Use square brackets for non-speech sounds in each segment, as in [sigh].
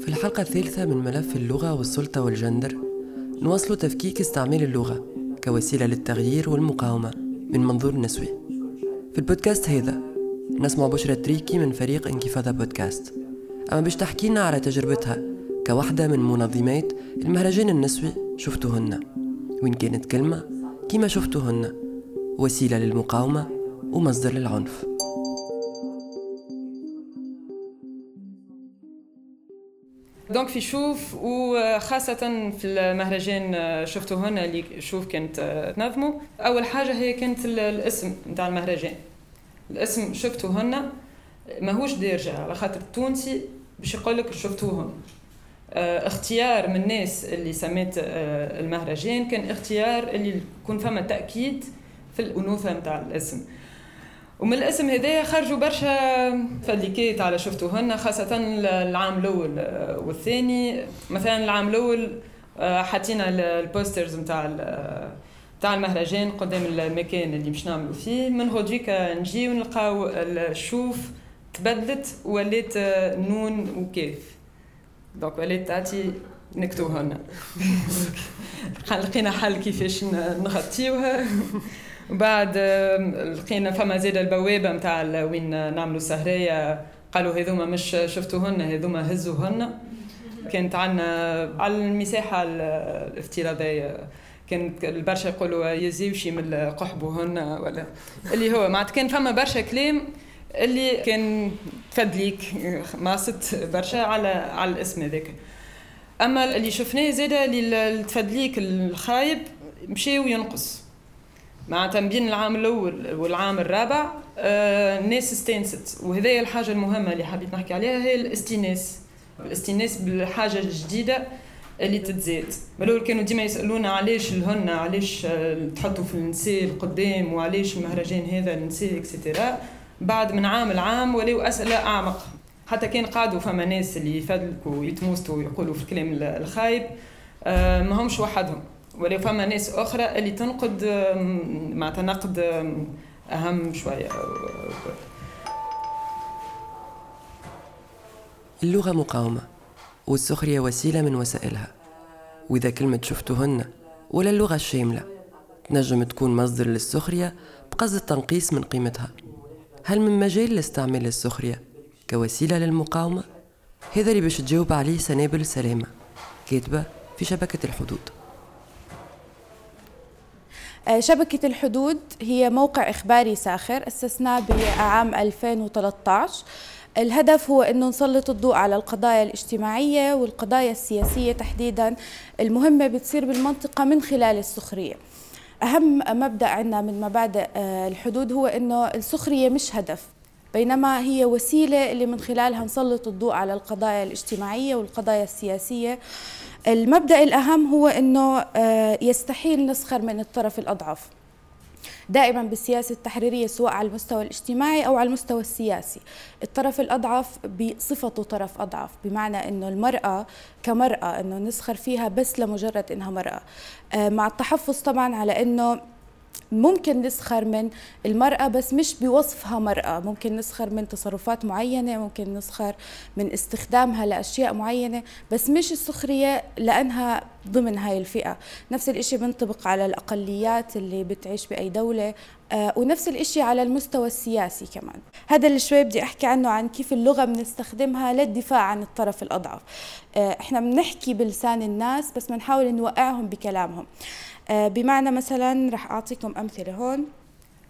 في الحلقة الثالثة من ملف اللغة والسلطة والجندر نواصل تفكيك استعمال اللغة كوسيلة للتغيير والمقاومة من منظور نسوي. في البودكاست هذا نسمع بشرى تريكي من فريق انكفاضة بودكاست. أما باش تحكينا على تجربتها كواحدة من منظمات المهرجان النسوي شفتهن وين كانت كلمة كيما شفتهن وسيلة للمقاومة ومصدر للعنف. دونك في شوف وخاصة في المهرجان شفتوا هنا اللي شوف كانت تنظموا أول حاجة هي كانت الاسم نتاع المهرجان. الاسم شفتوا هنا ماهوش دارجة على خاطر التونسي باش يقول لك شفتوهم اختيار من الناس اللي سميت المهرجان كان اختيار اللي يكون فما تأكيد في الأنوثة نتاع الاسم. ومن الاسم هذايا خرجوا برشا فليكات على شفتوهن خاصة العام الأول والثاني. مثلا العام الأول آه، حطينا البوسترز نتاع تاع المهرجان قدام المكان اللي مش نعملوا فيه. من غدويك نجي ونلقاو الشوف تبدلت ولات نون وكيف دونك ولات تاتي نكتوهن [laughs] لقينا حل كيفاش نغطيوها. بعد لقينا فما زاد البوابة نتاع وين نعملوا سهرية قالوا هذوما مش شفتوهن هذوما هزوهن. كانت عندنا على المساحة الافتراضية. كان البرشا يقولوا يزيوشي من قحبوهن ولا. اللي هو معناتها كان فما برشا كلام اللي كان تفدليك ماست برشا على على الاسم هذاك. أما اللي شفناه زاد اللي تفدليك الخايب مشي وينقص معناتها بين العام الأول والعام الرابع آه الناس استانست وهذه الحاجة المهمة اللي حبيت نحكي عليها هي الاستئناس الاستئناس بالحاجة الجديدة اللي تتزاد. بالأول كانوا ديما يسألونا علاش الهن علاش آه، تحطوا في النساء القدام وعلاش المهرجان هذا النساء اكسترا بعد من عام لعام ولاو أسئلة أعمق. حتى كان قعدوا فما ناس اللي يفدلكوا ويتموستوا ويقولوا في الكلام الخايب آه ما همش وحدهم. ولو فما ناس أخرى اللي تنقد معناتها نقد أهم شوية. اللغة مقاومة والسخرية وسيلة من وسائلها. وإذا كلمة شفتهن ولا اللغة الشاملة تنجم تكون مصدر للسخرية بقصد التنقيص من قيمتها. هل من مجال لاستعمال السخرية كوسيلة للمقاومة؟ هذا اللي باش تجاوب عليه سنابل سلامة كاتبة في شبكة الحدود. شبكة الحدود هي موقع إخباري ساخر أسسناه بعام 2013 الهدف هو أنه نسلط الضوء على القضايا الاجتماعية والقضايا السياسية تحديدا المهمة بتصير بالمنطقة من خلال السخرية. أهم مبدأ عندنا من مبادئ آه، الحدود هو أنه السخرية مش هدف. بينما هي وسيلة اللي من خلالها نسلط الضوء على القضايا الاجتماعية والقضايا السياسية. المبدأ الأهم هو أنه آه، يستحيل نسخر من الطرف الأضعف دائما بالسياسة التحريرية سواء على المستوى الاجتماعي أو على المستوى السياسي. الطرف الأضعف بصفته طرف أضعف بمعنى أنه المرأة كمرأة أنه نسخر فيها بس لمجرد أنها مرأة. آه، مع التحفظ طبعا على أنه ممكن نسخر من المرأة بس مش بوصفها مرأة. ممكن نسخر من تصرفات معينة ممكن نسخر من استخدامها لأشياء معينة بس مش السخرية لأنها ضمن هاي الفئة. نفس الإشي بنطبق على الأقليات اللي بتعيش بأي دولة آه ونفس الإشي على المستوى السياسي كمان. هذا اللي شوي بدي أحكي عنه عن كيف اللغة بنستخدمها للدفاع عن الطرف الأضعف. آه إحنا بنحكي بلسان الناس بس بنحاول نوقعهم بكلامهم. بمعنى مثلا رح أعطيكم أمثلة هون.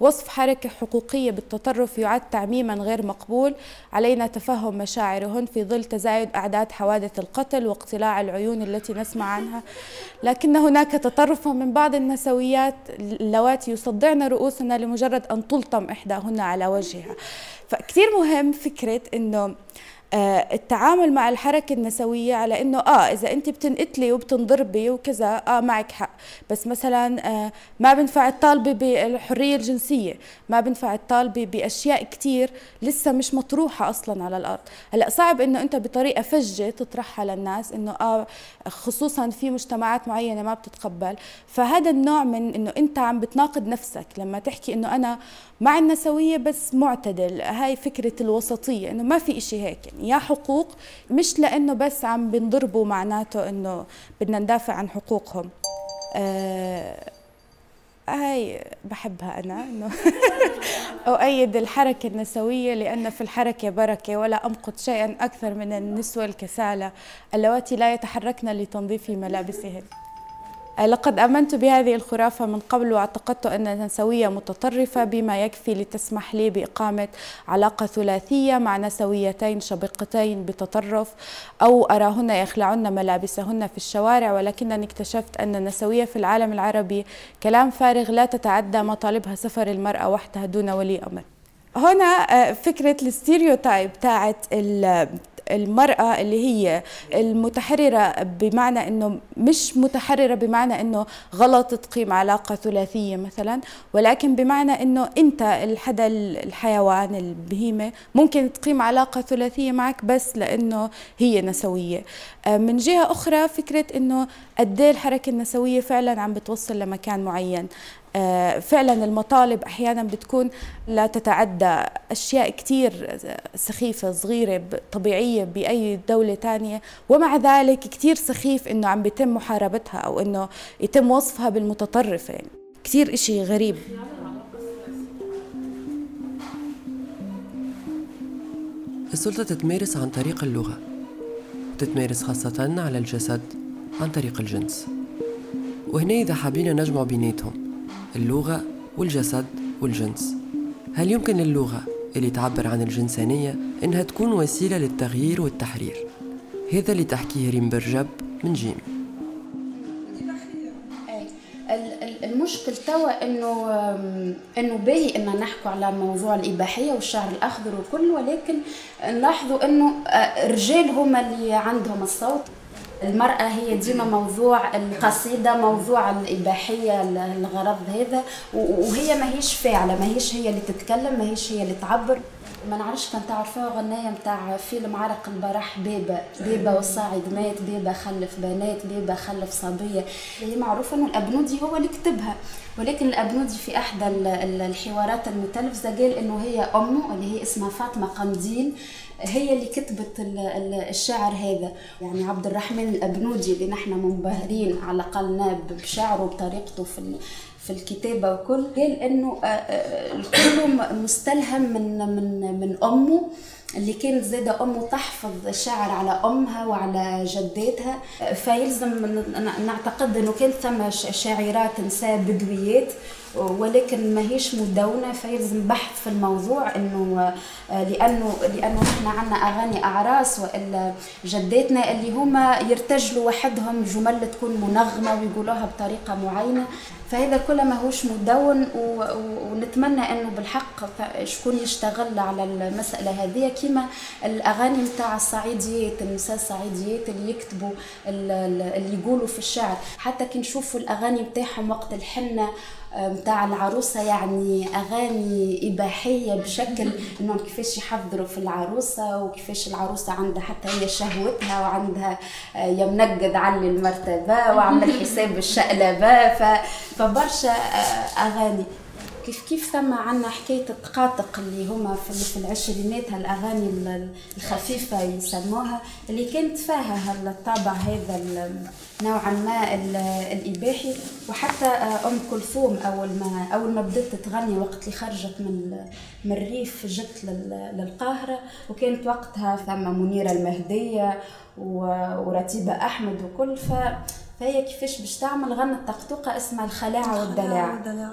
وصف حركة حقوقية بالتطرف يعد تعميما غير مقبول. علينا تفهم مشاعرهن في ظل تزايد أعداد حوادث القتل واقتلاع العيون التي نسمع عنها. لكن هناك تطرفا من بعض النسويات اللواتي يصدعن رؤوسنا لمجرد أن تلطم إحداهن على وجهها. فكتير مهم فكرة أنه آه التعامل مع الحركة النسوية على إنه آه إذا أنت بتنقتلي وبتنضربي وكذا آه معك حق. بس مثلا آه ما بنفع تطالبي بالحرية الجنسية ما بنفع تطالبي بأشياء كتير لسه مش مطروحة أصلا على الأرض. هلأ صعب إنه أنت بطريقة فجة تطرحها للناس إنه آه خصوصا في مجتمعات معينة ما بتتقبل. فهذا النوع من إنه أنت عم بتناقض نفسك لما تحكي إنه أنا مع النسوية بس معتدل. هاي فكرة الوسطية إنه ما في إشي هيك يعني. يا حقوق مش لأنه بس عم بنضربوا معناته إنه بدنا ندافع عن حقوقهم. آه هاي بحبها أنا إنه [laughs] أؤيد الحركة النسوية لأن في الحركة بركة ولا أمقت شيئا أكثر من النسوة الكسالى اللواتي لا يتحركن لتنظيف ملابسهن. لقد آمنت بهذه الخرافة من قبل واعتقدت أن النسوية متطرفة بما يكفي لتسمح لي بإقامة علاقة ثلاثية مع نسويتين شبقتين بتطرف أو أراهن يخلعن ملابسهن في الشوارع ولكنني اكتشفت أن النسوية في العالم العربي كلام فارغ لا تتعدى مطالبها سفر المرأة وحدها دون ولي أمر. هنا آه، فكرة الستيريوتايب تاعت المرأة اللي هي المتحررة بمعنى أنه مش متحررة بمعنى أنه غلط تقيم علاقة ثلاثية مثلا ولكن بمعنى أنه أنت الحدا الحيوان البهيمة ممكن تقيم علاقة ثلاثية معك بس لأنه هي نسوية. آه، من جهة أخرى فكرة أنه قد إيه الحركة النسوية فعلا عم بتوصل لمكان معين. فعلا المطالب أحيانا بتكون لا تتعدى. أشياء كثير سخيفة صغيرة طبيعية بأي دولة ثانية ومع ذلك كثير سخيف إنه عم بيتم محاربتها أو إنه يتم وصفها بالمتطرفة. يعني كثير إشي غريب. السلطة تتمارس عن طريق اللغة تتمارس خاصة على الجسد عن طريق الجنس. وهنا إذا حابين نجمع بيناتهم. اللغة والجسد والجنس. هل يمكن للغة اللي تعبر عن الجنسانية إنها تكون وسيلة للتغيير والتحرير؟ هذا اللي تحكيه ريم برجب من جيم المشكل توا إنه إنه باهي إن نحكوا على موضوع الإباحية والشعر الأخضر وكل ولكن نلاحظوا إنه آه، الرجال هما اللي عندهم الصوت. المرأة هي ديما موضوع القصيدة موضوع الإباحية الغرض هذا. وهي ما هيش فاعلة ما هيش هي اللي تتكلم ما هيش هي اللي تعبر. ما نعرفش كان تعرفوها غناية متاع فيلم عرق البرح بيبة بيبة والصاعد مات بيبة خلف بنات بيبة خلف صبية. هي معروفة انه الابنودي هو اللي كتبها. ولكن الابنودي في إحدى الحوارات المتلفزة قال إنه هي أمه اللي هي اسمها فاطمة قنديل. هي اللي كتبت الشعر هذا. يعني عبد الرحمن الأبنودي اللي نحن منبهرين على الأقل بشعره وبطريقته في في الكتابة وكل قال إنه آه، آه، الكل مستلهم من من من أمه اللي كانت زادة أمه تحفظ الشعر على أمها وعلى جداتها. فيلزم نعتقد أنه كان ثم شاعرات نساء بدويات. ولكن ما هيش مدونة فيلزم بحث في الموضوع إنه آه، لأنه لأنه نحن عندنا أغاني أعراس وإلا جداتنا اللي هما يرتجلوا وحدهم جمل تكون منغمة ويقولوها بطريقة معينة. فهذا كله ماهوش مدون ونتمنى إنه بالحق شكون يشتغل على المسألة هذه. كما الأغاني نتاع الصعيديات النساء الصعيديات اللي يكتبوا اللي يقولوا في الشعر. حتى كي نشوفوا الأغاني نتاعهم وقت الحنة متاع العروسة يعني أغاني إباحية بشكل إنهم كيفاش يحضروا في العروسة وكيفاش العروسة عندها حتى هي شهوتها وعندها آه، يا منقد علي المرتبة وعمل حساب الشقلبة فبرشا آه، أغاني. كيف كيف ثم عنا حكاية التقاطق اللي هما في, العشرينات هالأغاني الخفيفة يسموها اللي كانت فيها هالطابع هذا نوعا ما الإباحي وحتى آه، أم كلثوم أول ما أول ما بدأت تغني وقت اللي خرجت من من الريف جت للقاهرة وكانت وقتها ثم منيرة المهدية ورتيبة أحمد وكل ف فهي كيفاش باش تعمل غنت طقطوقة اسمها الخلاعة والدلاعة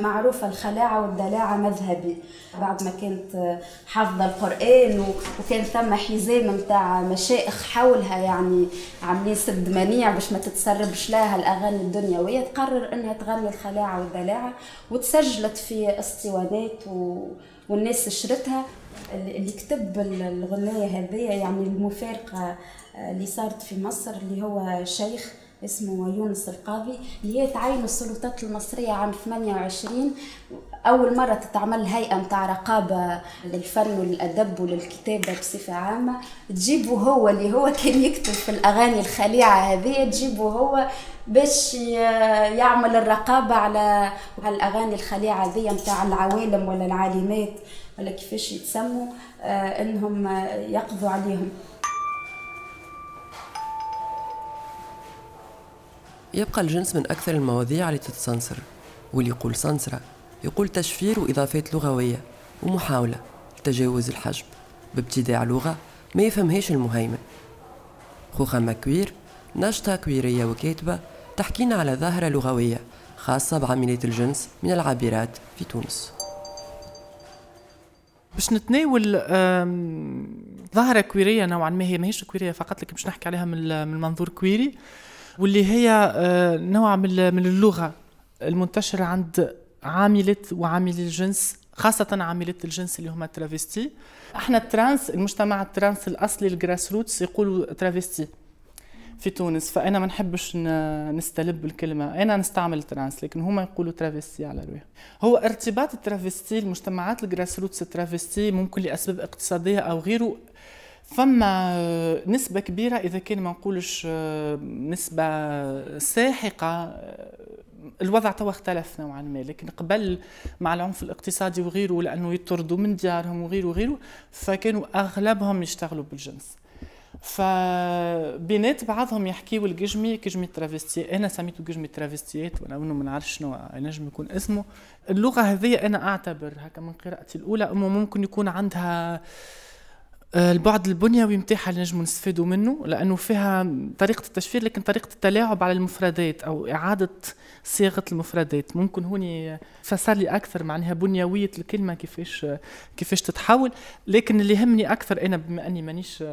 معروفة الخلاعة والدلاعة مذهبي. بعد ما كانت حافظة القرآن وكان ثم حزام متاع مشايخ حولها يعني عاملين سد منيع باش ما تتسربش لها الأغاني الدنيوية تقرر إنها تغني الخلاعة والدلاعة وتسجلت في اسطوانات و... والناس شرتها. اللي كتب الغنية هذه يعني المفارقة اللي صارت في مصر اللي هو شيخ اسمه يونس القاضي اللي هي تعين السلطات المصرية عام 28 أول مرة تتعمل هيئة متاع رقابة للفن وللأدب وللكتابة بصفة عامة. تجيبه هو اللي هو كان يكتب في الأغاني الخليعة هذه. تجيبه هو باش يعمل الرقابة على على الأغاني الخليعة هذه متاع العوالم ولا العالمات ولا كيفاش يتسموا آه، إنهم يقضوا عليهم. يبقى الجنس من أكثر المواضيع اللي تتسنسر واللي يقول سنسرة يقول تشفير وإضافات لغوية ومحاولة لتجاوز الحجب. بابتداع لغة ما يفهمهاش المهيمن. خوخة مكوير ناشطة كويرية وكاتبة تحكينا على ظاهرة لغوية خاصة بعاملات الجنس من العابرات في تونس. باش نتناول ظاهرة queer ية نوعا ما هي ماهيش queer ية فقط لكن باش نحكي عليها من منظور queer ي واللي هي آه، نوع من اللغة المنتشرة عند عاملة وعاملي الجنس خاصة عاملة الجنس اللي هما travesti. إحنا ال trans المجتمع ال trans الأصلي ال grassroots يقولوا travesti في تونس فأنا ما نحبش نستلب الكلمة. أنا نستعمل trans لكن هما يقولوا travesti على روح هو ارتباط ال travesti المجتمعات ال grassroots ال travesti ممكن لأسباب اقتصادية أو غيره فما نسبة كبيرة إذا كان ما نقولش نسبة ساحقة الوضع توا اختلف نوعا ما لكن قبل مع العنف الاقتصادي وغيره لأنه يطردوا من ديارهم وغيره وغيره فكانوا أغلبهم يشتغلوا بالجنس. فبينات بعضهم يحكيوا القجمي قجمي travesti أنا سميته قجمي travesti ات وأنا انه ما نعرفش شنو ينجم يكون اسمه. اللغة هذه أنا اعتبر هكا من قراءتي الأولى انه ممكن يكون عندها آه، البعد البنيوي متاعها اللي نجموا نستفادوا منه لأنه فيها طريقة التشفير لكن طريقة التلاعب على المفردات أو إعادة صياغة المفردات. ممكن هوني فسر لي أكثر معناها بنيوية الكلمة كيفاش كيفاش تتحول. لكن اللي يهمني أكثر أنا بما أني مانيش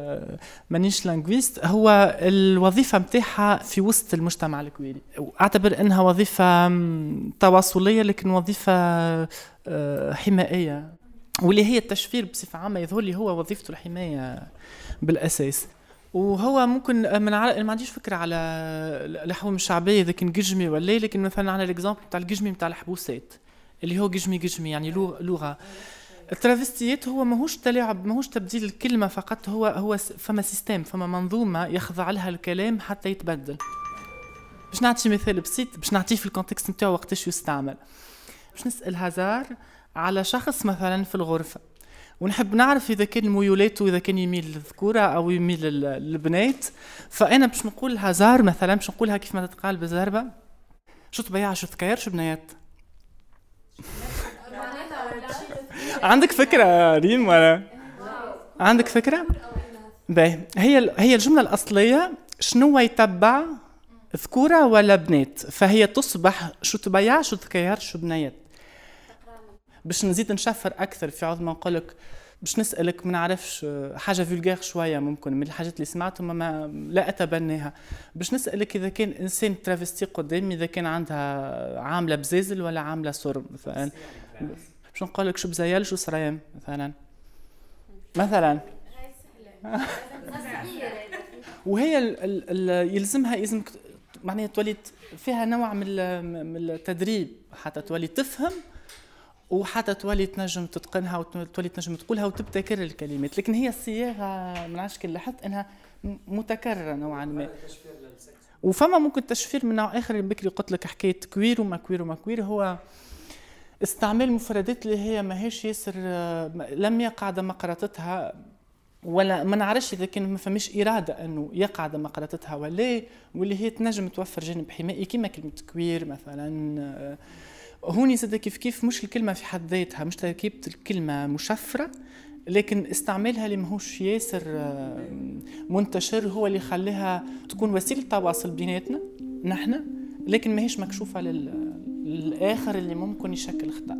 مانيش linguiste هو الوظيفة متاعها في وسط المجتمع ال queer ي. وأعتبر إنها وظيفة تواصلية لكن وظيفة آه، حمائيه واللي هي التشفير بصفة عامة يظهر لي هو وظيفته الحماية. بالأساس. وهو ممكن من عل... ما عنديش فكرة على اللحوم الشعبية إذا كان قجمي ولا لكن مثلا على ال exemple بتاع القجمي بتاع الحبوسات اللي هو قجمي قجمي يعني لغة ال travesti ات هو ماهوش تلاعب ماهوش تبديل الكلمة فقط هو هو فما système فما منظومة يخضع لها الكلام حتى يتبدل. باش نعطي مثال بسيط باش نعطيه في ال contexte نتاعو وقتاش يستعمل. باش نسأل هزار على شخص مثلا في الغرفة. ونحب نعرف إذا كان ميولاته إذا كان يميل للذكورة أو يميل للبنات. فأنا باش نقول هزار مثلا باش نقولها كيف ما تتقال بالزربه شو تبيع؟ شو تكير؟ شو بنات؟ [laughs] عندك فكرة ريم ولا؟ عندك فكرة؟ باهي. هي هي الجملة الأصلية شنو يتبع ذكورة ولا بنات؟ فهي تصبح شو تبيع شو تكير شو بنات باش نزيد نشفر أكثر في عوض نقول لك باش نسألك ما نعرفش حاجة فولغير شوية ممكن من الحاجات اللي سمعتهم ما لا اتبناها باش نسألك إذا كان إنسان ترافستي قدامي إذا كان عندها عاملة بزازل ولا عاملة صرم مثلا. باش نقول لك شو بزيال شو سريم مثلا. مثلا. [laughs] وهي ال يلزمها يلزم معناها تولي فيها نوع من التدريب حتى تولي تفهم وحتى تولي تنجم تتقنها وتولي تنجم تقولها وتبتكر الكلمات. لكن هي الصياغة من عشك لاحظت أنها متكررة نوعا ما. وفما ممكن تشفير من نوع آخر. بكري قلت لك حكاية كوير وما كوير وما كوير. هو استعمال مفردات اللي هي ماهيش ياسر لم يقع دم قراتتها ولا ما نعرفش اذا كان ما فماش إرادة أنه يقع دم قراتتها ولا واللي هي تنجم توفر جانب حمائي كما كلمة كوير مثلا هوني زاد كيف كيف مش الكلمة في حد ذاتها مش تركيبة الكلمة مشفرة لكن استعمالها اللي ماهوش ياسر آه، منتشر هو اللي خلاها تكون وسيلة تواصل بيناتنا نحن لكن ماهيش مكشوفة للآخر اللي ممكن يشكل خطأ.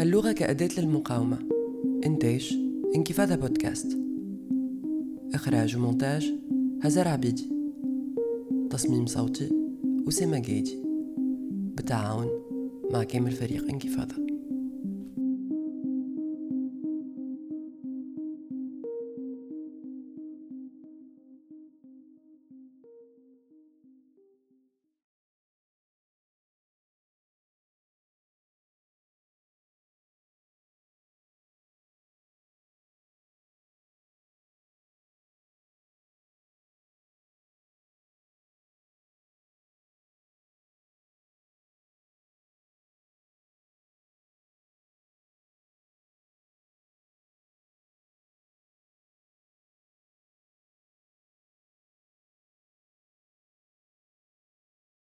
اللغة كأداة للمقاومة. إنتاج إنكفاضة بودكاست. إخراج ومونتاج هزار عبيدي تصميم صوتي أسامة جايدي بالتعاون مع كامل فريق انكفاضة.